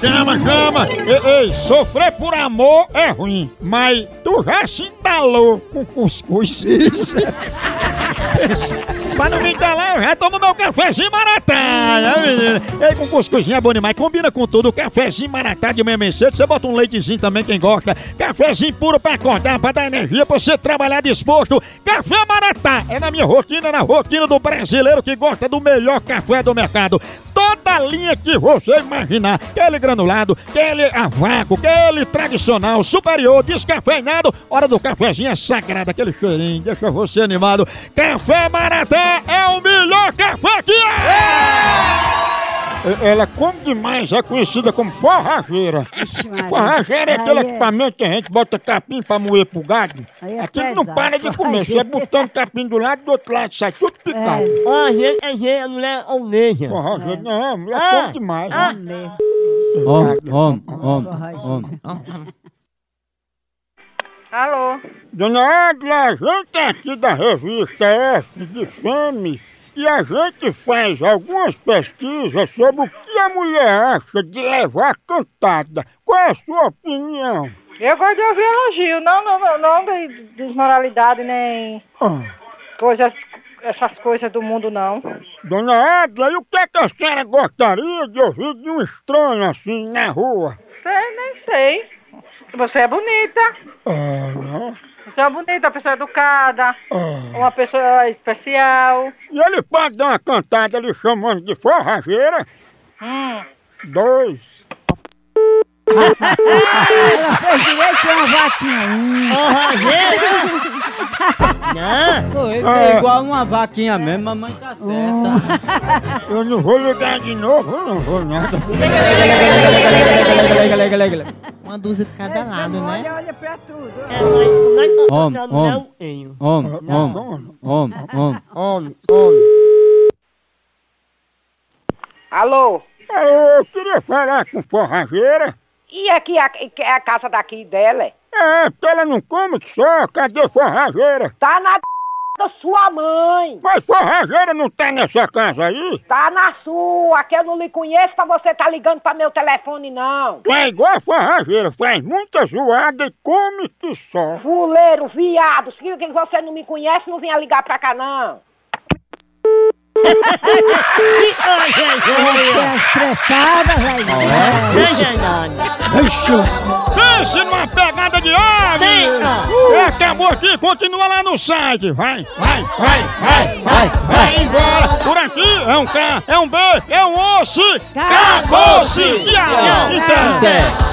Chama, chama! Ei, ei, sofrer por amor é ruim, mas tu já se entalou com cuscuz. Isso. Pra não me entalar, eu já tomo meu cafezinho maratá, menina? Ei, com cuscuzinho é bom demais, combina com tudo. Cafezinho maratá de manhã cedo, você bota um leitezinho também, quem gosta. Cafezinho puro pra acordar, pra dar energia, pra você trabalhar disposto. Café maratá é na minha rotina, na rotina do brasileiro que gosta do melhor café do mercado. Toda linha que você imaginar, aquele granulado, aquele a vácuo, aquele tradicional, superior, descafeinado, hora do cafezinho é sagrado, aquele cheirinho, deixa você animado. Café Maratá é o melhor café que é! E- Ela come demais, é conhecida como forrageira. Ixi, Maria. Forrageira é aquele Aí é- equipamento que a gente bota capim pra moer pro gado. Aí é Aquilo não pesado, para de comer, você é forrageira. botando capim do lado do outro lado, sai tudo picado. É. Ah, gente, é gente, a mulher almeja. Forrageira, não, a mulher Ah, come demais. ah. né? Homem, homem, homem, Forrageira. homem. Alô? Dona Adla, a gente é aqui da revista F de Femme e a gente faz algumas pesquisas sobre o que a mulher acha de levar cantada. Qual é a sua opinião? Eu gosto de ouvir elogio, não, não, não, não de desmoralidade nem Ah, coisas, essas coisas do mundo, não. Dona Adla, e o que, é que a senhora gostaria de ouvir de um estranho assim na rua? Sei, nem sei. Você é bonita. Ah, não? Você é bonita, uma pessoa educada, Ah. uma pessoa especial. E ele pode dar uma cantada ali chamando de forrageira? Hum. Dois. Ela fez direito uma vaquinha. Hum. Não, Foi, Ah. é igual uma vaquinha mesmo, mamãe tá certa. Eu não vou ligar de novo, eu não vou nada. Uma dúzia de cada lado, né? Olha, olha pra tudo. é, nós, nós estamos Homem, tocando homem. não tenho. Homem, homem, homem, homem. Homem. Alô? Alô, eu queria falar com forrageira. E aqui a, é a casa daqui dela? É, porque ela não come só, cadê forrageira? Tá na da sua mãe. Mas forrageira não tá nessa casa aí? Tá na sua, que eu não lhe conheço pra você tá ligando pra meu telefone, não. Tu é igual a forrageira, faz muita zoada e come que só. Fuleiro, viado, se que você não me conhece, não venha ligar pra cá, não. Ai, Você é estressada, velho. Pense numa pegada de ave! Tem, É, acabou aqui, continua lá no site. Vai, vai, vai, vai, vai, vai embora. Por aqui é um K, é um B, é um osso. Acabou-se. Acabou-se! Tchau! Então.